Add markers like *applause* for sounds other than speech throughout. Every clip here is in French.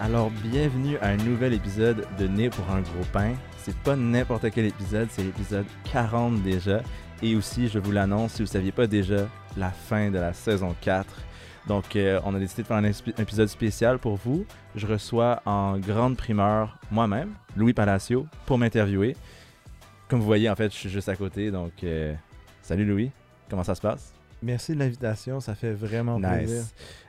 Alors, bienvenue à un nouvel épisode de Né pour un gros pain. C'est pas n'importe quel épisode, c'est l'épisode 40 déjà. Et aussi, je vous l'annonce, si vous ne saviez pas déjà, la fin de la saison 4. Donc, euh, on a décidé de faire un, épisode spécial pour vous. Je reçois en grande primeur moi-même, Louis Palacio, pour m'interviewer. Comme vous voyez, en fait, je suis juste à côté. Donc, euh, salut Louis, comment ça se passe? Merci de l'invitation, ça fait vraiment plaisir.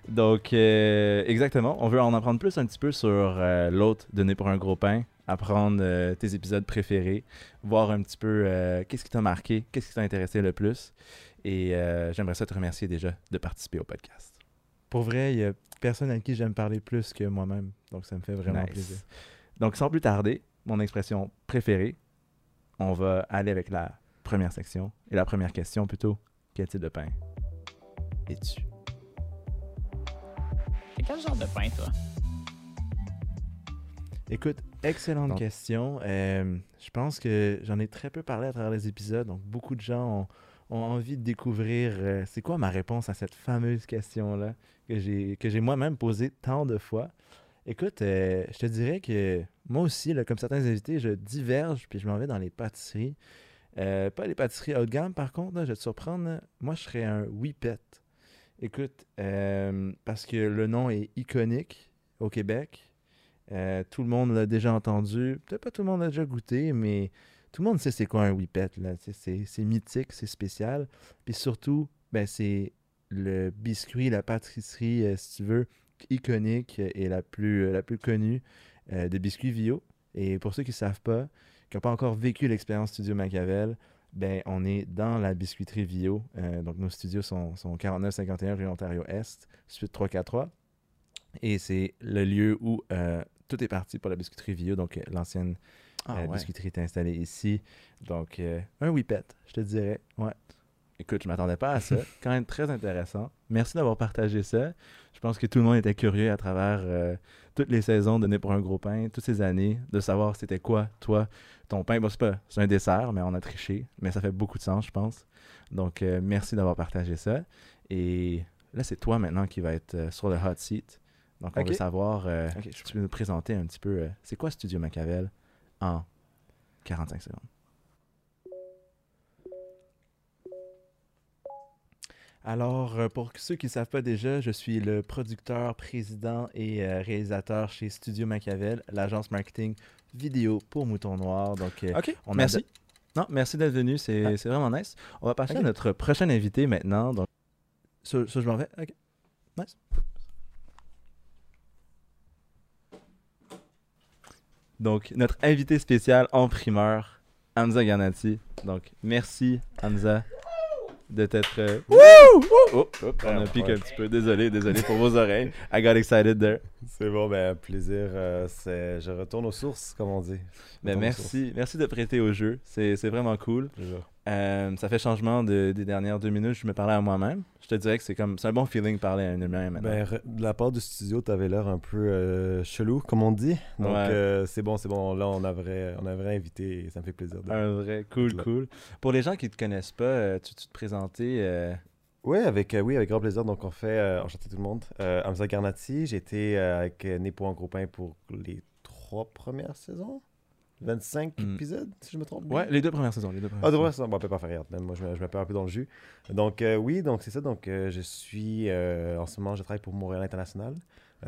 Donc, euh, exactement, on veut en apprendre plus un petit peu sur euh, l'autre donné pour un gros pain, apprendre euh, tes épisodes préférés, voir un petit peu qu'est-ce qui t'a marqué, qu'est-ce qui t'a intéressé le plus. Et j'aimerais ça te remercier déjà de participer au podcast. Pour vrai, il n'y a personne à qui j'aime parler plus que moi-même, donc ça me fait vraiment Nice. plaisir. Donc, sans plus tarder, mon expression préférée, on va aller avec la première section. Et la première question plutôt, quel type de pain es-tu? Et quel genre de pain, toi? Écoute, excellente Donc- question. Euh, je pense que j'en ai très peu parlé à travers les épisodes, donc beaucoup de gens ont, ont envie de découvrir euh, c'est quoi ma réponse à cette fameuse question-là que j'ai que j'ai moi-même posée tant de fois. Écoute, euh, je te dirais que moi aussi, là, comme certains invités, je diverge puis je m'en vais dans les pâtisseries. Euh, pas les pâtisseries haut de gamme, par contre, je vais te surprendre. Moi, je serais un Whippet. Écoute, euh, parce que le nom est iconique au Québec. Euh, tout le monde l'a déjà entendu. Peut-être pas tout le monde l'a déjà goûté, mais tout le monde sait c'est quoi un Whippet. C'est, mythique, c'est spécial. Puis surtout, ben, c'est le biscuit, la pâtisserie, si tu veux, iconique et la plus, la plus connue euh, de biscuits Vio. Et pour ceux qui ne savent pas, qui n'ont pas encore vécu l'expérience Studio Machiavel, ben, on est dans la biscuiterie Vio. Euh, donc, nos studios sont, sont 4951 rue Ontario-Est, suite 343. Et c'est le lieu où euh, tout est parti pour la biscuiterie Vio. Donc, euh, l'ancienne Ah euh, biscuiterie est installée ici. Donc, un whippet, je te dirais. Ouais. Écoute, je m'attendais pas à ça. Quand même très intéressant. Merci d'avoir partagé ça. Je pense que tout le monde était curieux à travers euh, toutes les saisons données pour un gros pain, toutes ces années, de savoir c'était quoi, toi, ton pain. Bon, c'est pas, c'est un dessert, mais on a triché. Mais ça fait beaucoup de sens, je pense. Donc, euh, merci d'avoir partagé ça. Et là, c'est toi maintenant qui va être euh, sur le hot seat. Donc, on Ok. veut savoir, Ok, je tu peux nous présenter un petit peu, c'est quoi Studio Machiavel en 45 secondes? Alors, euh, pour ceux qui ne savent pas déjà, je suis le producteur, président et euh, réalisateur chez Studio Machiavel, l'agence marketing vidéo pour Mouton Noir. Donc, euh, OK, on a merci. de- Non, merci d'être venu, c'est Ah. c'est vraiment nice. On va passer à notre prochain invité maintenant. Donc, ça, ça, je m'en vais. Ok. Nice. donc, notre invité spécial en primeur, Hamza Garnati. Donc, merci Hamza de t'être... euh, Oh, oh, on a piqué un petit peu, désolé, désolé pour vos oreilles. I got excited there. C'est bon, ben plaisir. euh, c'est... Je retourne aux sources, comme on dit. Ben, merci, merci de prêter au jeu, c'est c'est vraiment cool. toujours. Euh, ça fait changement de- des dernières deux minutes, je me parlais à moi-même. Je te dirais que c'est comme, c'est un bon feeling de parler à un humain maintenant. Ben, de la part du studio, t'avais l'air un peu euh, chelou, comme on dit. Donc, Ouais. euh, c'est bon, c'est bon. Là, on a vrai, on a vrai invité et ça me fait plaisir. De... Un vrai, cool, Là. cool. Pour les gens qui te connaissent pas, tu, tu te présenter. euh, Ouais, avec, oui, avec grand plaisir. Donc, on fait, enchanté tout le monde. Hamza Garnati, j'ai été euh, avec Né pour un gros pain pour les trois premières saisons. 25 Hmm. épisodes, si je me trompe. Ouais, les deux premières saisons. Les deux premières Ah, de saisons. vrai, ça, bon, on peut pas faire rien. Même moi, je me, je me perds un peu dans le jus. Donc, euh, oui, donc c'est ça. Donc, euh, je suis, euh, en ce moment, je travaille pour Montréal International.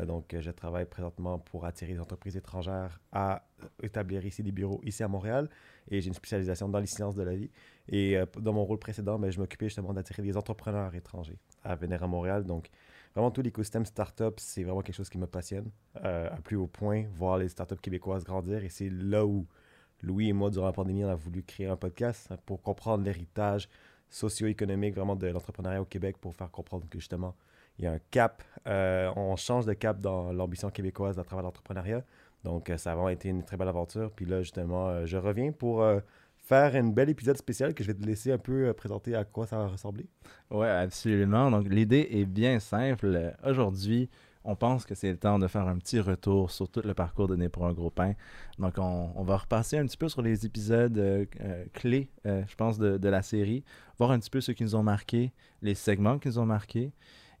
Donc, je travaille présentement pour attirer des entreprises étrangères à établir ici des bureaux ici à Montréal. Et j'ai une spécialisation dans les sciences de la vie. Et dans mon rôle précédent, ben, je m'occupais justement d'attirer des entrepreneurs étrangers à venir à Montréal. Donc, vraiment, tout l'écosystème startup, c'est vraiment quelque chose qui me passionne euh, à plus haut point, voir les startups québécoises grandir. Et c'est là où Louis et moi, durant la pandémie, on a voulu créer un podcast pour comprendre l'héritage socio-économique vraiment de l'entrepreneuriat au Québec pour faire comprendre que justement, il y a un cap, euh, on change de cap dans l'ambition québécoise à travers l'entrepreneuriat. Donc, euh, ça a vraiment été une très belle aventure. Puis là, justement, je reviens pour faire une belle épisode spécial que je vais te laisser un peu euh, présenter à quoi ça va ressembler. Ouais, absolument. Donc, l'idée est bien simple. Aujourd'hui, on pense que c'est le temps de faire un petit retour sur tout le parcours de Né pour un gros pain. Donc, on, on va repasser un petit peu sur les épisodes euh, euh, clés, je pense, de, de la série, voir un petit peu ceux qui nous ont marqués, les segments qui nous ont marqués,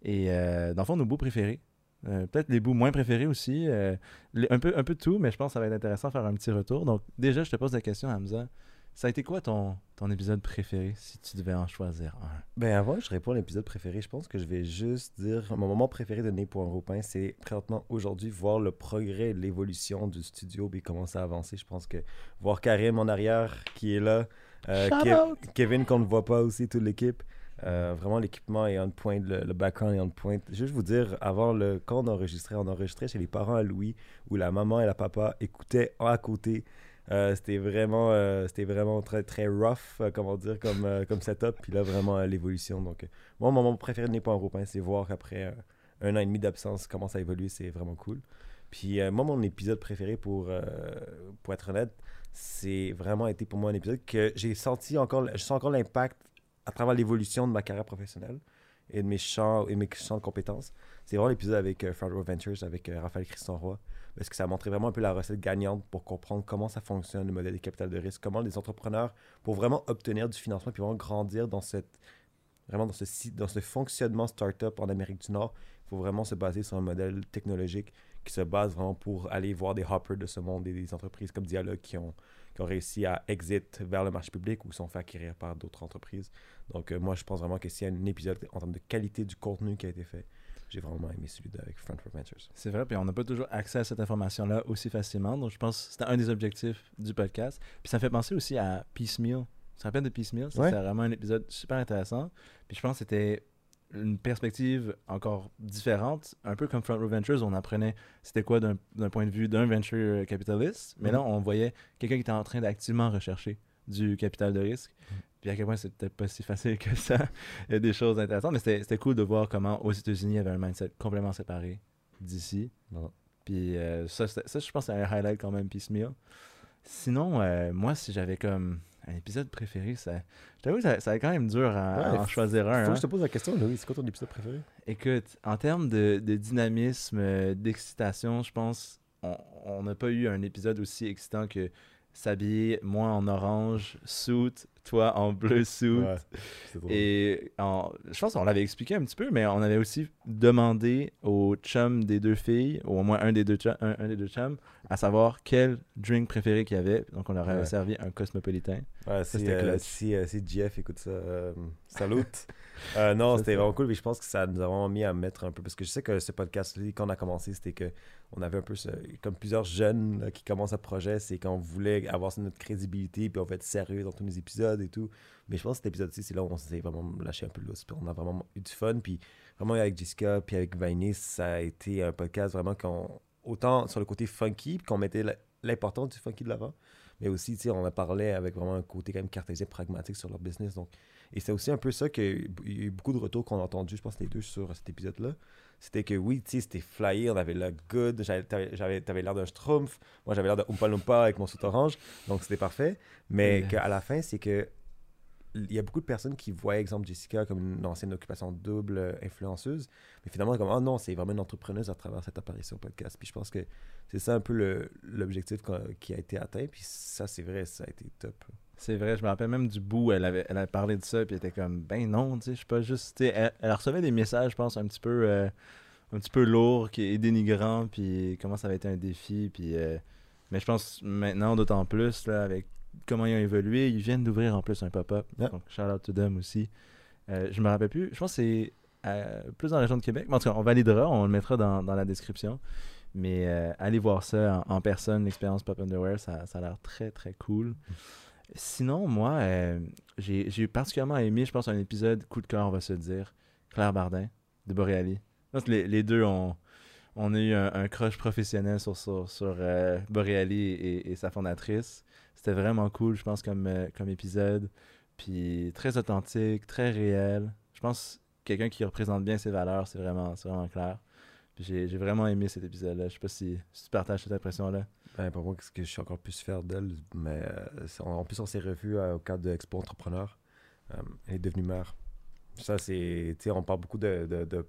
et euh, dans le fond, nos bouts préférés. Peut-être les bouts moins préférés aussi. Un, peu, un peu tout, mais je pense que ça va être intéressant de faire un petit retour. Donc, déjà, je te pose la question, Hamza. Ça a été quoi ton, ton épisode préféré si tu devais en choisir un? Ben avant, je réponds à l'épisode préféré. Je pense que je vais juste dire mon moment préféré de Né pour un c'est présentement aujourd'hui voir le progrès et l'évolution du studio et comment ça a avancé. Je pense que voir Karim en arrière qui est là, Kevin qu'on ne voit pas aussi, toute l'équipe. Euh, vraiment, l'équipement est on point, le, background est on point. Juste vous dire, avant, le, quand on enregistrait, on enregistrait chez les parents à Louis, où la maman et la papa écoutaient à côté. Euh, c'était vraiment, euh, c'était vraiment très, très rough, comment dire, comme, comme setup. Puis là, vraiment, l'évolution. Donc, moi, mon moment préféré de un groupe, c'est voir qu'après un an et demi d'absence, comment ça évolue. C'est vraiment cool. Puis moi, mon épisode préféré, pour, être honnête, c'est vraiment été pour moi un épisode que j'ai senti encore, je sens encore l'impact à travers l'évolution de ma carrière professionnelle et de mes champs, et mes champs de compétences. C'est vraiment l'épisode avec euh, Front Row Ventures, avec euh, Raphaël Christian Roy, parce que ça a montré vraiment un peu la recette gagnante pour comprendre comment ça fonctionne, le modèle de capital de risque, comment les entrepreneurs, pour vraiment obtenir du financement, puis vraiment grandir dans cette vraiment dans ce, dans ce fonctionnement startup en Amérique du Nord, il faut vraiment se baser sur un modèle technologique qui se base vraiment pour aller voir des hoppers de ce monde et des entreprises comme Dialogue qui ont, qui ont réussi à exit vers le marché public ou sont fait acquérir par d'autres entreprises. Donc, euh, moi, je pense vraiment que s'il y a un épisode en termes de qualité du contenu qui a été fait, j'ai vraiment aimé celui avec Front Ventures. C'est vrai, puis on n'a pas toujours accès à cette information-là aussi facilement. Donc, je pense que c'était un des objectifs du podcast. Puis ça fait penser aussi à Piecemeal. Tu te rappelles de Piecemeal? C'est vraiment un épisode super intéressant. Puis je pense que c'était une perspective encore différente, un peu comme Front Row Ventures, on apprenait c'était quoi d'un point de vue d'un venture capitaliste, mais là mhm. on voyait quelqu'un qui était en train d'activement rechercher du capital de risque. Mhm. Puis à quel point peut-être pas si facile que ça. Il y a des choses intéressantes, mais c'était cool de voir comment aux États-Unis il y avait un mindset complètement séparé d'ici. Puis euh, ça, ça, je pense, c'est un highlight quand même piecemeal. Sinon, euh, moi, si j'avais comme un épisode préféré, ça. Je t'avoue, ça, ça quand même dur à, en choisir un. Faut que je te pose la question, Louis. C'est quoi ton épisode préféré? Écoute, en termes de, de dynamisme, euh, d'excitation, je pense on n'a pas eu un épisode aussi excitant que s'habiller, moi en orange, suit, toi en bleu suit. et je pense qu'on l'avait expliqué un petit peu, mais on avait aussi demandé au chum des deux filles, ou au moins un des deux, un, des deux chums, à savoir quel drink préféré qu'il y avait. Donc on leur avait servi un cosmopolitain. Ouais, si, euh, si, euh, si, Jeff écoute ça, euh, salut. *laughs* non, c'était vraiment cool, mais je pense que ça nous a vraiment mis à mettre un peu, parce que je sais que ce podcast-là, quand on a commencé, c'était que on avait un peu, comme plusieurs jeunes qui commencent un projet, c'est qu'on voulait avoir notre crédibilité, puis on va être sérieux dans tous les épisodes et tout. Mais je pense que cet épisode-ci, c'est là où on s'est vraiment lâché un peu puis on a vraiment eu du fun, puis vraiment avec Jessica, puis avec Vainis, ça a été un podcast vraiment qu'on, autant sur le côté funky, qu'on mettait l'importance du funky de l'avant, mais aussi, on a parlé avec vraiment un côté quand même cartésien, pragmatique sur leur business, donc et c'est aussi un peu ça qu'il y a eu beaucoup de retours qu'on a entendus, je pense, les deux sur cet épisode-là c'était que oui, tu sais, c'était flyé, on avait le good, t'avais l'air d'un Schtroumpf, moi j'avais l'air de Oompa Loompa avec mon soute orange, donc c'était parfait. Mais qu'à la fin, c'est que il y a beaucoup de personnes qui voient, exemple, Jessica comme une ancienne occupation double euh, influenceuse, mais finalement, comme, oh non, c'est vraiment une entrepreneuse à travers cette apparition podcast. Puis je pense que c'est ça un peu l'objectif qui a été atteint, puis ça, c'est vrai, ça a été top. C'est vrai, je me rappelle même du bout, elle avait, elle avait parlé de ça, puis elle était comme, ben non, tu sais, je suis pas juste. Elle, elle, recevait des messages, je pense, un petit peu, euh, un petit peu lourds et dénigrants, puis comment ça avait été un défi, puis. Euh, mais je pense maintenant, d'autant plus, là, avec comment ils ont évolué, ils viennent d'ouvrir en plus un pop-up. Donc, shout out to them aussi. Euh, je me rappelle plus, je pense que c'est plus dans la région de Québec. en tout cas, on validera, on le mettra dans, dans la description. Mais allez voir ça en, personne, l'expérience Pop Underwear, ça, ça a l'air très très cool. Sinon, moi, euh, j'ai particulièrement aimé, je pense, un épisode coup de cœur, on va se dire, Claire Bardin de Boreali. Les, les, deux, ont eu un, crush professionnel sur, sur, euh, Boreali et, sa fondatrice. C'était vraiment cool, je pense, comme, euh, épisode. Puis très authentique, très réel. Je pense quelqu'un qui représente bien ses valeurs, c'est vraiment, vraiment clair. J'ai vraiment aimé cet épisode-là. Je sais pas si, tu partages cette impression-là. Ben, pour moi, ce que je suis encore plus fier d'elle, mais euh, en plus, on s'est revu euh, au cadre de Expo Entrepreneur. Euh, elle est devenue mère. Ça, c'est. Tu sais, on parle beaucoup de, de,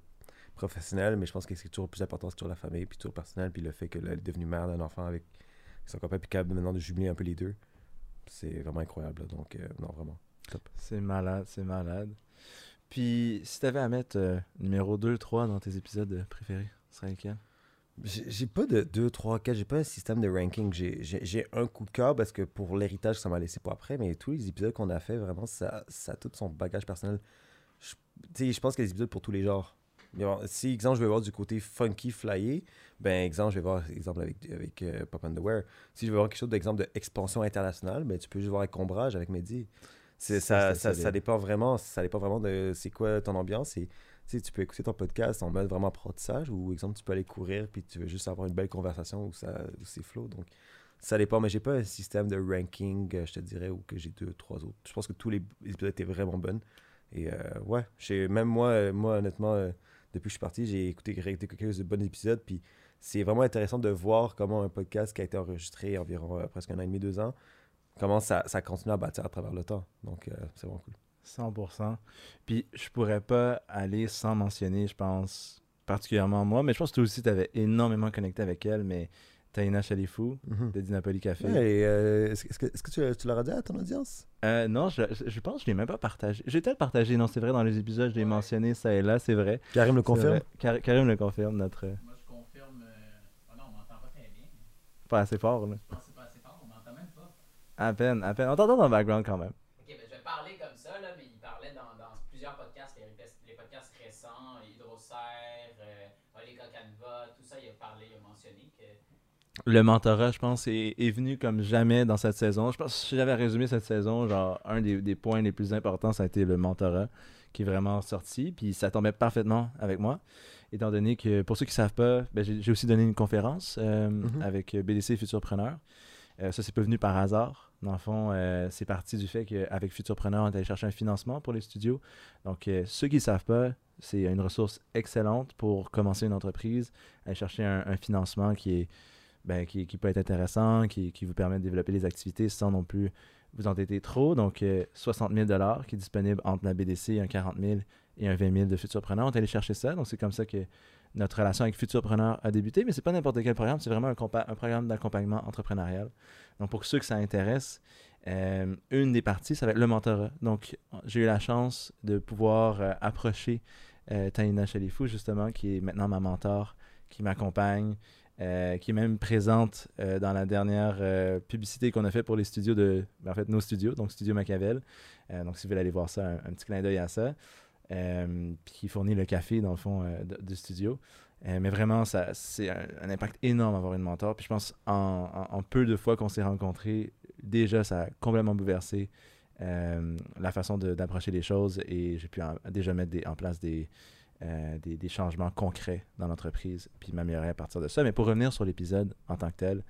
professionnel, mais je pense que c'est toujours plus important, c'est toujours la famille, puis toujours personnel, puis le fait qu'elle est devenue mère d'un enfant avec son copain, puis capable maintenant de jubiler un peu les deux. C'est vraiment incroyable. donc, non, vraiment. C'est malade, c'est malade. Puis, si tu avais à mettre numéro 2, 3 dans tes épisodes préférés, ce serait lequel? J'ai pas de 2, 3, 4, j'ai pas un système de ranking. J'ai- un coup de cœur parce que pour l'héritage, ça m'a laissé pour après, mais tous les épisodes qu'on a fait, vraiment, ça, ça a tout son bagage personnel. Je, tu sais, je pense qu'il y a des épisodes pour tous les genres. Mais bon, si, exemple, je vais voir du côté funky, flyé, ben, exemple, je vais voir, exemple, avec, avec euh, Pop Underwear. Si je veux voir quelque chose d'exemple d'expansion internationale, ben, tu peux juste voir avec Combrage, avec Mehdi. Ça, ça, ça dépend vraiment, ça dépend vraiment de c'est quoi ton ambiance. Et, tu tu peux écouter ton podcast en mode vraiment apprentissage ou, exemple, tu peux aller courir puis tu veux juste avoir une belle conversation où, où c'est flow. Donc, ça dépend. Mais j'ai pas un système de ranking, euh, je te dirais, ou que j'ai deux, trois autres. Je pense que tous les épisodes étaient vraiment bonnes. Et euh, ouais, même moi, euh, moi honnêtement, depuis que je suis parti, j'ai écouté, quelques bons épisodes. Puis c'est vraiment intéressant de voir comment un podcast qui a été enregistré environ presque un an et demi, deux ans, comment ça, ça continue à bâtir à travers le temps. Donc, c'est vraiment cool. 100%. Puis je pourrais pas aller sans mentionner, je pense, particulièrement moi, mais je pense que toi aussi, tu avais énormément connecté avec elle, mais Taina Chalifou de Dinapoli Café. Ouais, et, euh, est-ce que, tu, tu leur as dit à ton audience? Euh, non, je, pense que je l'ai même pas partagé. J'ai peut-être partagé, non, c'est vrai, dans les épisodes, je l'ai mentionné, ça et là, c'est vrai. Karim le confirme? Karim le confirme, notre... euh, Moi, je confirme. euh, Oh non, on m'entend pas très bien. Pas assez fort, là. Je pense que c'est pas assez fort, on m'entend même pas. À peine, à peine. On t'entend dans le background quand même. Ok, ben je vais parler comme ça, là, mais il parlait dans, dans plusieurs podcasts, les, les podcasts récents, Hydroserre, euh, Oleka Canva, tout ça, il a parlé, il a mentionné que. Le mentorat, je pense, est, est venu comme jamais dans cette saison. Je pense que si j'avais résumé cette saison, genre, un des, des points les plus importants, ça a été le mentorat qui est vraiment sorti. Puis ça tombait parfaitement avec moi, étant donné que, pour ceux qui ne savent pas, ben, j'ai j'ai aussi donné une conférence euh, Mhm. avec BDC Futurpreneur. Euh, ça, c'est pas venu par hasard. Dans le fond, euh, c'est parti du fait qu'avec Futurpreneur, on est allé chercher un financement pour les studios. Donc, euh, ceux qui ne savent pas, c'est une ressource excellente pour commencer une entreprise, aller chercher un, financement qui est ben, qui, qui peut être intéressant, qui, qui vous permet de développer les activités sans non plus vous entêter trop. Donc, euh, 60 000 qui est disponible entre la BDC, un 40 000 et un 20 000 de Futurpreneur. On est allé chercher ça. Donc, c'est comme ça que notre relation avec Futurpreneur a débuté. Mais c'est pas n'importe quel programme, c'est vraiment un, un programme d'accompagnement entrepreneurial. Donc, pour ceux que ça intéresse, euh, une des parties, ça va être le mentorat. Donc, j'ai eu la chance de pouvoir euh, approcher euh, Taina Chalifou, justement, qui est maintenant ma mentor, qui m'accompagne, euh, qui est même présente euh, dans la dernière euh, publicité qu'on a fait pour les studios de. ben, en fait, nos studios, donc Studio Machiavel. Donc, si vous voulez aller voir ça, un, petit clin d'œil à ça. Puis qui fournit le café, dans le fond, du studio. Mais vraiment, ça, c'est un, impact énorme d'avoir une mentor. Puis je pense, en, en- en peu de fois qu'on s'est rencontrés, déjà, ça a complètement bouleversé euh, la façon d'approcher les choses et j'ai pu déjà mettre en place des, euh, des, des changements concrets dans l'entreprise puis m'améliorer à partir de ça. Mais pour revenir sur l'épisode en tant que tel,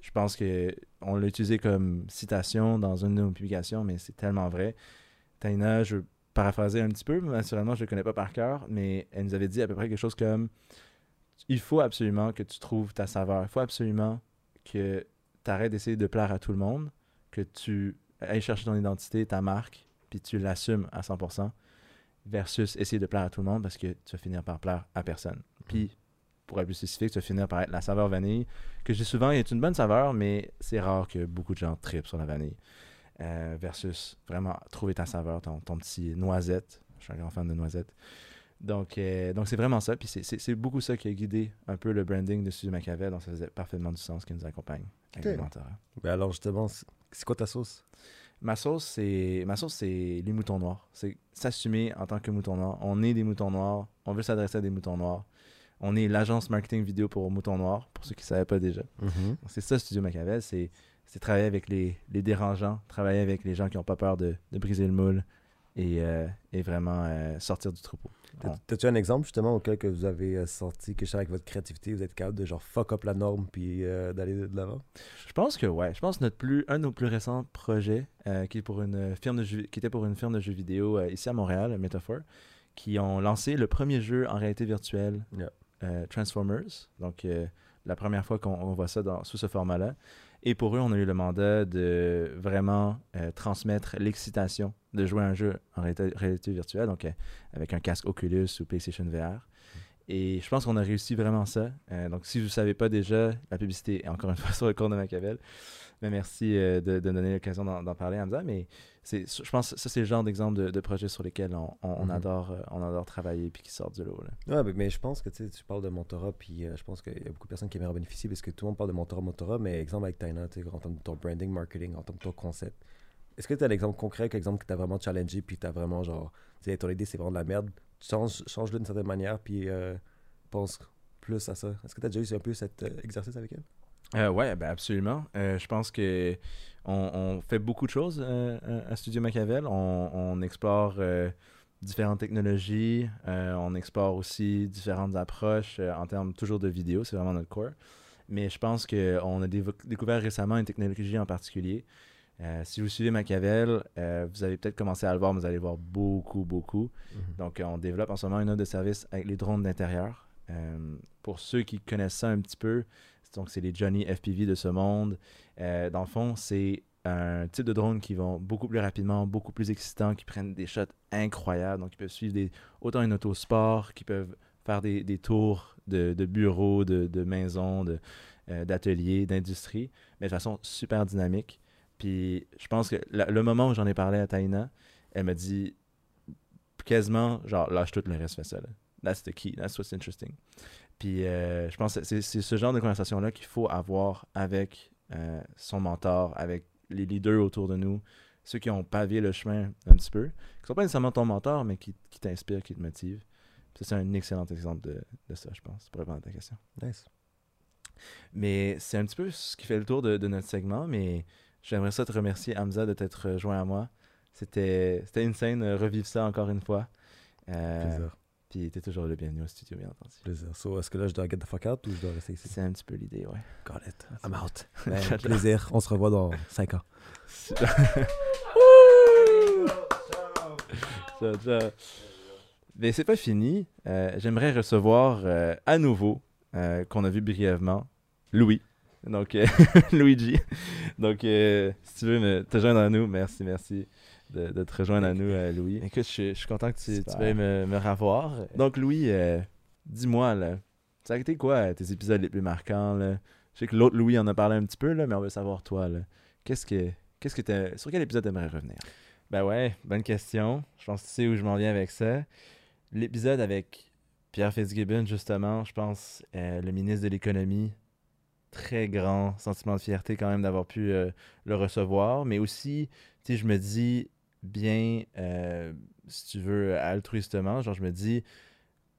je pense que on l'a utilisé comme citation dans une de nos publications, mais c'est tellement vrai. Taina, je vais paraphraser un petit peu, mais naturellement, je ne le connais pas par cœur, mais elle nous avait dit à peu près quelque chose comme il faut absolument que tu trouves ta saveur. Il faut absolument que tu arrêtes d'essayer de plaire à tout le monde, que tu ailles chercher ton identité, ta marque, puis tu l'assumes à 100%, versus essayer de plaire à tout le monde parce que tu vas finir par plaire à personne. Puis, pour être plus spécifique, tu vas finir par être la saveur vanille, que j'ai souvent est une bonne saveur, mais c'est rare que beaucoup de gens tripent sur la vanille. Euh, versus vraiment trouver ta saveur, ton, ton petit noisette. Je suis un grand fan de noisettes. Donc, euh, donc c'est vraiment ça. Puis c'est- c'est c'est beaucoup ça qui a guidé un peu le branding de Studio Machiavel. Donc, ça faisait parfaitement du sens qui nous accompagne avec Ok. le mentorat. Ben alors, justement, c'est quoi ta sauce? Ma sauce, c'est ma sauce, c'est les moutons noirs. C'est s'assumer en tant que mouton noir. On est des moutons noirs. On veut s'adresser à des moutons noirs. On est l'agence marketing vidéo pour moutons noirs, pour ceux qui ne savaient pas déjà. Donc, C'est ça, Studio Machiavel. C'est c'est travailler avec les, les dérangeants, travailler avec les gens qui n'ont pas peur de, de briser le moule et, euh, et vraiment euh, sortir du troupeau. T'as-tu un exemple justement auquel que vous avez euh, sorti quelque chose avec votre créativité, vous êtes capable de genre fuck up la norme puis euh, d'aller de l'avant? Je pense que ouais. Je pense que notre plus, un de nos plus récents projets, qui, est pour une firme de jeux- qui était pour une firme de jeux vidéo ici à Montréal, Metaphor, qui ont lancé le premier jeu en réalité virtuelle, Yeah. Transformers. Donc, la première fois qu'on on voit ça dans, sous ce format-là. Et pour eux, on a eu le mandat de vraiment euh, transmettre l'excitation de jouer à un jeu en réalité, virtuelle, donc euh, avec un casque Oculus ou PlayStation VR. Et je pense qu'on a réussi vraiment ça. Euh, donc, si vous ne savez pas déjà, la publicité est encore une fois *laughs* sur le cours de Machiavel. Mais merci euh, de, de donner l'occasion d'en parler, Hamza. Mais je pense que ça, c'est le genre d'exemple de, de projet sur lesquels on, on, Mhm. adore, euh, on adore travailler puis qui sortent du lot. là. Ouais, mais- je pense que tu parles de mentorat, puis je pense qu'il y a beaucoup de personnes qui aimeraient en bénéficier parce que tout le monde parle de mentorat, mentorat, mais exemple avec Taina, en termes de ton branding, marketing, en termes de ton concept. Est-ce que tu as un exemple concret, un exemple que tu as vraiment challengé, puis tu as vraiment genre, tu sais, ton idée c'est vraiment de la merde, change, change-le d'une certaine manière, puis euh, pense plus à ça. Est-ce que tu as déjà eu un peu cet euh, exercice avec elle? Euh, ouais, ben absolument. Euh, je pense que on, fait beaucoup de choses euh, à Studio Machiavel. On, explore différentes technologies. on explore aussi différentes approches en termes toujours de vidéo. C'est vraiment notre core. Mais je pense qu'on a découvert récemment une technologie en particulier. Euh, si vous suivez Machiavel, euh, vous avez peut-être commencé à le voir, mais vous allez voir beaucoup, beaucoup. Donc, euh, on développe en ce moment une offre de service avec les drones d'intérieur. Pour ceux qui connaissent ça un petit peu, donc c'est les Johnny FPV de ce monde. Dans le fond, c'est un type de drone qui vont beaucoup plus rapidement, beaucoup plus excitant, qui prennent des shots incroyables. Donc, ils peuvent suivre des, autant une autosport, qui peuvent faire des, des tours de, de bureaux, de, de maisons, de, d'ateliers, d'industrie, mais de façon super dynamique. Puis, je pense que la- le moment où j'en ai parlé à Taina, elle m'a dit quasiment, genre, lâche tout le reste, fais ça. Là. That's the key, that's what's interesting. Puis euh, je pense que c'est ce genre de conversation-là qu'il faut avoir avec euh, son mentor, avec les leaders autour de nous, ceux qui ont pavé le chemin un petit peu, qui sont pas nécessairement ton mentor, mais qui, qui t'inspirent, qui te motivent. Ça, c'est un excellent exemple de, de ça, je pense, pour répondre à ta question. Nice. Mais c'est un petit peu ce qui fait le tour de, de notre segment, mais j'aimerais ça te remercier, Hamza, de t'être rejoint à moi. C'était c'était insane de revivre ça encore une fois. Euh, Plaisir. puis t'es toujours le bienvenu au studio, bien entendu. Plaisir. So, est-ce que là, je dois get the fuck out ou je dois rester ici? C'est un petit peu l'idée, ouais. Got it. I'm out. *laughs* Ben, plaisir. On se revoit dans 5 ans. *laughs* Ciao, ciao. Mais c'est pas fini. Euh, J'aimerais recevoir euh, à nouveau, euh, qu'on a vu brièvement, Louis. Donc, euh, *laughs* Luigi. Donc, euh, si tu veux me, te joindre à nous, merci, merci de, de te rejoindre à nous, euh, Louis. Écoute, je, je suis content que tu, tu veuilles me, me revoir. Donc, Louis, dis-moi, là, ça a été quoi tes épisodes les plus marquants? Là? Je sais que l'autre Louis en a parlé un petit peu, là, mais on veut savoir, toi, là, qu'est-ce que, qu'est-ce que sur quel épisode t'aimerais revenir? Ben ouais, bonne question. Je pense que tu sais où je m'en viens avec ça. L'épisode avec Pierre Fitzgibbon, justement, je pense, le ministre de l'Économie, très grand sentiment de fierté quand même d'avoir pu euh, le recevoir, mais aussi, tu sais, je me dis bien, euh, si tu veux, altruistement, genre je me dis,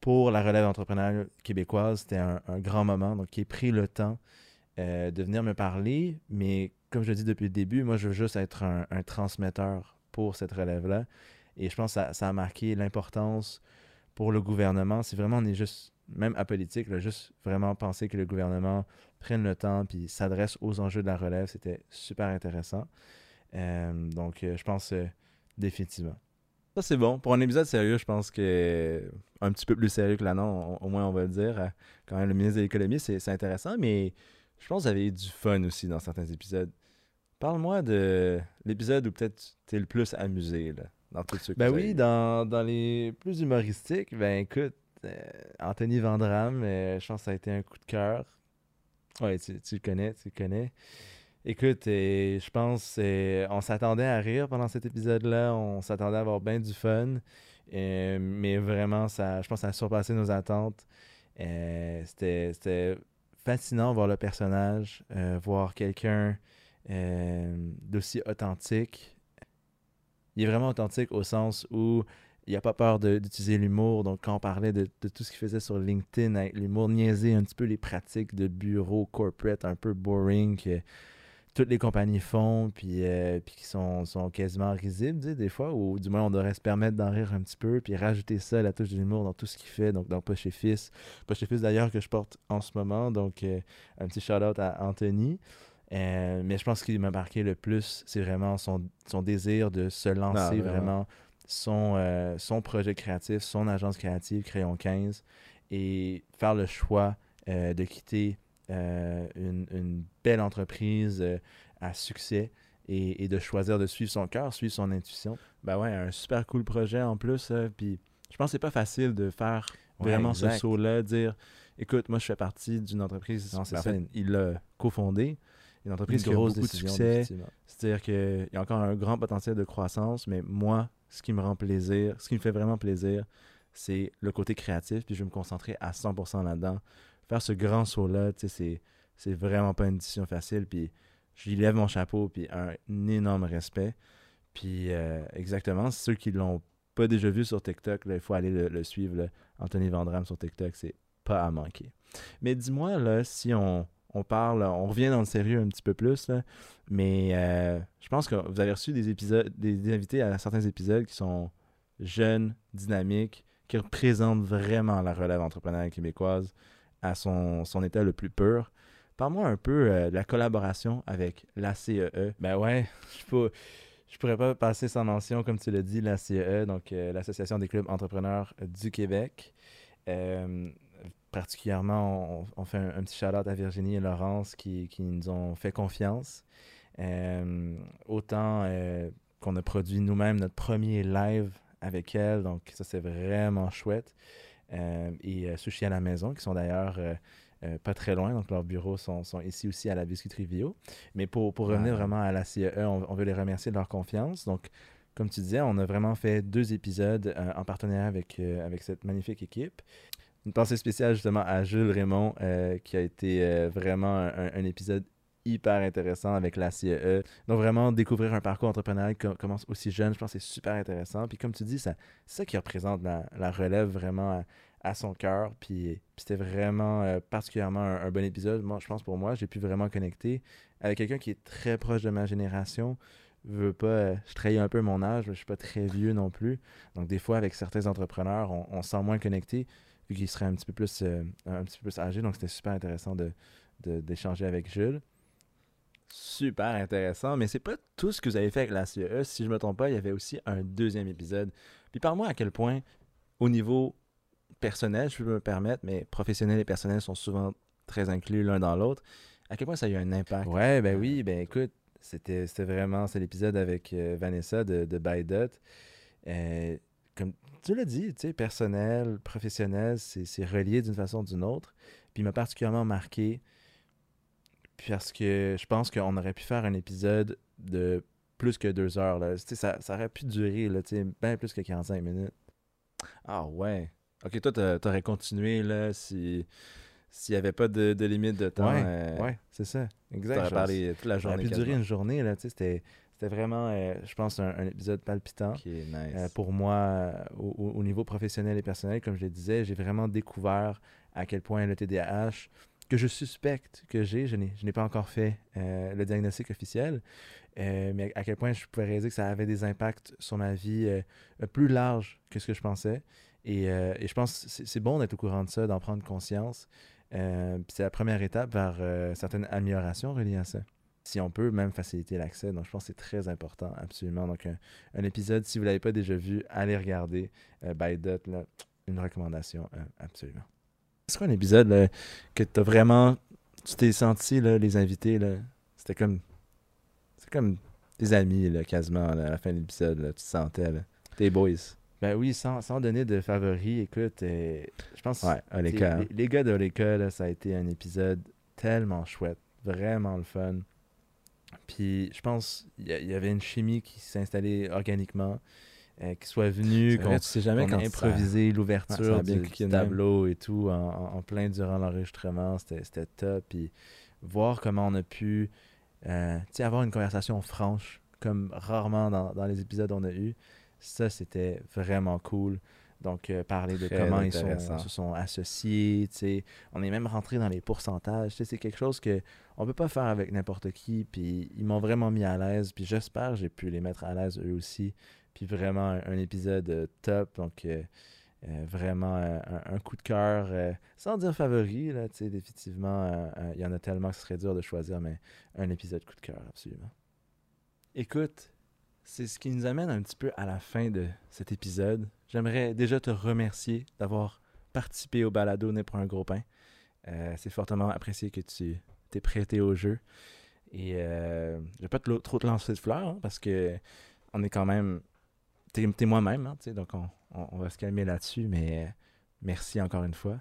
pour la relève entrepreneuriale québécoise, c'était un, grand moment, donc qui ait pris le temps euh, de venir me parler, mais comme je le dis depuis le début, moi je veux juste être un, un transmetteur pour cette relève-là, et je pense que ça, ça a marqué l'importance pour le gouvernement, si vraiment on est juste, même apolitique, là, juste vraiment penser que le gouvernement prenne le temps puis s'adresse aux enjeux de la relève, c'était super intéressant. Euh, donc, euh, je pense euh, définitivement. Ça, c'est bon. Pour un épisode sérieux, je pense que un petit peu plus sérieux que l'annonce, au moins on va le dire. Quand même, le ministre de l'économie, c'est intéressant, mais je pense que vous avez eu du fun aussi dans certains épisodes. Parle-moi de l'épisode où peut-être tu es le plus amusé là, dans tout ce que Ben oui, dans, dans les plus humoristiques, ben écoute, Anthony Vandram, euh, je pense que ça a été un coup de cœur. Ouais, tu, le connais, tu le connais. Écoute, euh, je pense euh, on s'attendait à rire pendant cet épisode-là, on s'attendait à avoir bien du fun, euh, mais vraiment, ça, je pense que ça a surpassé nos attentes. Euh, C'était fascinant voir le personnage, euh, voir quelqu'un euh, d'aussi authentique. Il est vraiment authentique au sens où il n'a pas peur d'utiliser l'humour. Donc, quand on parlait de, de tout ce qu'il faisait sur LinkedIn avec l'humour, niaiser un petit peu les pratiques de bureau corporate un peu boring que toutes les compagnies font, puis, euh, puis qui sont, sont quasiment risibles, tu sais, des fois, ou du moins on devrait se permettre d'en rire un petit peu, puis rajouter ça, la touche de l'humour dans tout ce qu'il fait, donc dans Pas chez Fils. Pas chez Fils d'ailleurs que je porte en ce moment, donc euh, un petit shout-out à Anthony. Euh, mais je pense qu'il m'a marqué le plus, c'est vraiment son, son désir de se lancer Ah, vraiment. vraiment son, euh, son projet créatif, son agence créative, Crayon 15, et faire le choix euh, de quitter euh, une, une belle entreprise à succès et, et de choisir de suivre son cœur, suivre son intuition. Ben ouais, un super cool projet en plus. Puis je pense que c'est pas facile de faire vraiment ce saut-là, dire écoute, moi je fais partie d'une entreprise, Non, c'est ben, en ça. fait, il l'a cofondé, une entreprise Une qui a beaucoup de succès, c'est-à-dire qu'il y a encore un grand potentiel de croissance, mais moi, ce qui me rend plaisir, ce qui me fait vraiment plaisir, c'est le côté créatif, puis je vais me concentrer à 100% là-dedans. Faire ce grand saut-là, tu sais, c'est, c'est vraiment pas une décision facile, puis je lui lève mon chapeau, puis un, énorme respect. Puis euh, exactement, ceux qui l'ont pas déjà vu sur TikTok, il faut aller le, suivre. Anthony Vandram sur TikTok, c'est pas à manquer. Mais dis-moi, là, si on, on parle, on revient dans le sérieux un petit peu plus, mais euh, je pense que vous avez reçu des épisodes, des, invités à certains épisodes qui sont jeunes, dynamiques, qui représentent vraiment la relève entrepreneuriale québécoise à son, état le plus pur. Parle-moi un peu euh, de la collaboration avec la CEE. Ben ouais, je peux, je pourrais pas passer sans mention, comme tu l'as dit, la CEE, donc euh, l'Association des clubs entrepreneurs du Québec. Particulièrement, on, on fait un, un petit shout-out à Virginie et Laurence qui, qui nous ont fait confiance. Euh, autant euh, qu'on a produit nous-mêmes notre premier live avec elle, donc ça c'est vraiment chouette. Euh, et Sushi à la maison, qui sont d'ailleurs pas très loin, donc leurs bureaux sont, sont ici aussi à la Biscuiterie Vio. Mais pour, pour revenir vraiment à la CEE, on, on veut les remercier de leur confiance. Donc, comme tu disais, on a vraiment fait deux épisodes en partenariat avec, avec cette magnifique équipe. Une pensée spéciale justement à Jules Raymond, euh, qui a été euh, vraiment un, épisode hyper intéressant avec la CEE. Donc vraiment découvrir un parcours entrepreneurial qui com- commence aussi jeune, je pense que c'est super intéressant. Puis comme tu dis, c'est ça qui représente la, relève vraiment à, son cœur. Puis, c'était vraiment euh, particulièrement un, bon épisode. Moi, je pense pour moi, j'ai pu vraiment connecter avec quelqu'un qui est très proche de ma génération. Veux pas, je trahis un peu mon âge, mais je suis pas très vieux non plus. Donc des fois, avec certains entrepreneurs, on, on se sent moins connecté vu un petit peu plus, euh, un petit peu plus âgés. Donc c'était super intéressant de, d'échanger avec Jules. Super intéressant, mais c'est pas tout ce que vous avez fait avec la CEE. Si je me trompe pas, il y avait aussi un deuxième épisode. Puis parle-moi à quel point, au niveau personnel, je peux me permettre, mais professionnel et personnel sont souvent très inclus l'un dans l'autre. À quel point ça a eu un impact? Ouais, ben oui, ben écoute, c'était c'était vraiment, c'est l'épisode avec euh, Vanessa de, de. Euh, comme tu l'as dit, tu sais, personnel, professionnel, c'est c'est relié d'une façon ou d'une autre. Puis il m'a particulièrement marqué parce que je pense qu'on aurait pu faire un épisode de plus que deux heures. Là. Tu sais, Ça, ça aurait pu durer là, tu sais, bien plus que 45 minutes. Ah ouais. Ok, toi, t'a- t'aurais continué là si s'il n'y avait pas de, de limite de temps. ouais, euh, ouais, c'est ça. Exact. T'aurais parlé toute la Ça aurait journée. pu durer une journée. Là, tu sais, c'était, c'était vraiment, euh, je pense, un, un épisode palpitant. Nice. Euh, pour moi, euh, au, au- au niveau professionnel et personnel, comme je le disais, j'ai vraiment découvert à quel point le TDAH, que je suspecte que j'ai, je n'ai, pas encore fait euh, le diagnostic officiel, mais à quel point je pouvais réaliser que ça avait des impacts sur ma vie plus larges que ce que je pensais. Et, et je pense que c'est, bon d'être au courant de ça, d'en prendre conscience. C'est la première étape vers certaines améliorations reliées à ça. Si on peut même faciliter l'accès. Donc, je pense que c'est très important, absolument. Donc, un, un épisode, si vous ne l'avez pas déjà vu, allez regarder. Euh, by Dot, là, une recommandation, euh, absolument. C'est quoi un épisode là, que t'as vraiment. Tu t'es senti, là, les invités, là? C'était comme. C'est comme tes amis, là, quasiment, là, à la fin de l'épisode, là. Tu te sentais, là. Tes boys. Ben oui, sans, sans donner de favoris, écoute, euh, je pense Ouais, les, les gars d'Oleka, là, ça a été un épisode tellement chouette, vraiment le fun. Puis je pense qu'il y, a- il y avait une chimie qui s'est installée organiquement, euh, qui soit venue, qu'on tu sais jamais quand improvisé ça l'ouverture du, tableau et tout en, en- plein durant l'enregistrement. C'était top. Puis voir comment on a pu euh, avoir une conversation franche, comme rarement dans, dans les épisodes on a eu, ça c'était vraiment cool. Donc, euh, parler de Très comment ils sont- se sont associés, tu sais. On est même rentré dans les pourcentages. tu sais, C'est quelque chose que on peut pas faire avec n'importe qui. Puis ils m'ont vraiment mis à l'aise. Puis j'espère que j'ai pu les mettre à l'aise eux aussi. Puis vraiment un, un épisode euh, top. Donc euh, euh, vraiment un, un coup de cœur. sans dire favori, là, tu sais, définitivement. Il y en a tellement que ce serait dur de choisir, mais un épisode coup de cœur, absolument. Écoute, c'est ce qui nous amène un petit peu à la fin de cet épisode. J'aimerais déjà te remercier d'avoir participé au balado Né pour un gros pain. Euh, c'est fortement apprécié que tu t'es prêté au jeu. Et euh, je vais pas trop te lancer de fleurs hein, parce que on est quand même. T'es, t'es moi-même, hein, donc on, on- on va se calmer là-dessus. Mais euh, merci encore une fois.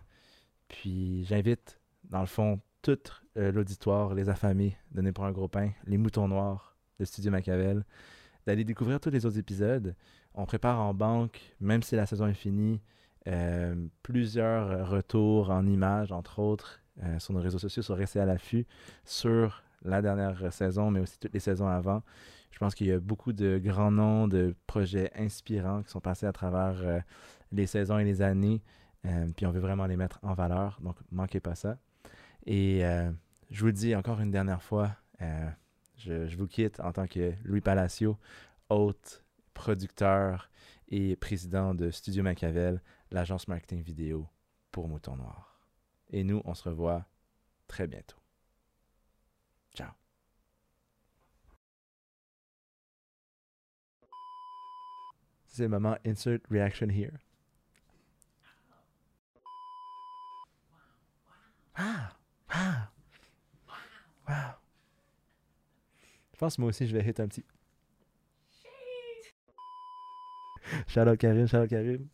Puis j'invite, dans le fond, tout euh, l'auditoire, les affamés de Né pour un gros pain, les moutons noirs de Studio Machiavel, d'aller découvrir tous les autres épisodes. On prépare en banque, même si la saison est finie, euh, plusieurs retours en images, entre autres, euh, sur nos réseaux sociaux, sur Rester à l'affût, sur la dernière saison, mais aussi toutes les saisons avant. Je pense qu'il y a beaucoup de grands noms, de projets inspirants qui sont passés à travers euh, les saisons et les années. puis on veut vraiment les mettre en valeur, donc manquez pas ça. Et je vous dis encore une dernière fois, je, vous quitte en tant que Louis Palacio, hôte, producteur et président de Studio Machiavel, l'agence marketing vidéo pour Mouton Noir. Et nous, on se revoit très bientôt. Ciao. C'est le moment insert reaction here. Ah, ah, wow. Je pense que moi aussi je vais hit un petit. Shout out Karim, shout out Karim.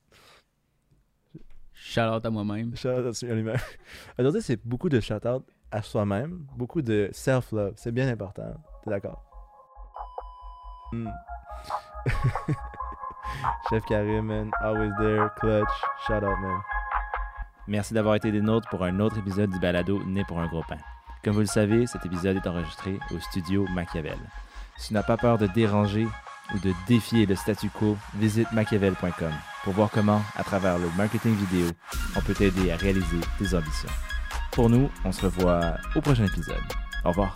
Shout-out à moi-même. Shout-out à lui-même. Aujourd'hui, c'est beaucoup de shout-out à soi-même, beaucoup de self-love. C'est bien important. T'es d'accord? Mm. *laughs* Chef Karim, man, always there, clutch, shout out, man. Merci d'avoir été des nôtres pour un autre épisode du balado Né pour un gros pain. Comme vous le savez, cet épisode est enregistré au studio Machiavel. Si tu n'as pas peur de déranger ou de défier le statu quo, visite machiavel.com pour voir comment, à travers le marketing vidéo, on peut t'aider à réaliser tes ambitions. Pour nous, on se revoit au prochain épisode. Au revoir.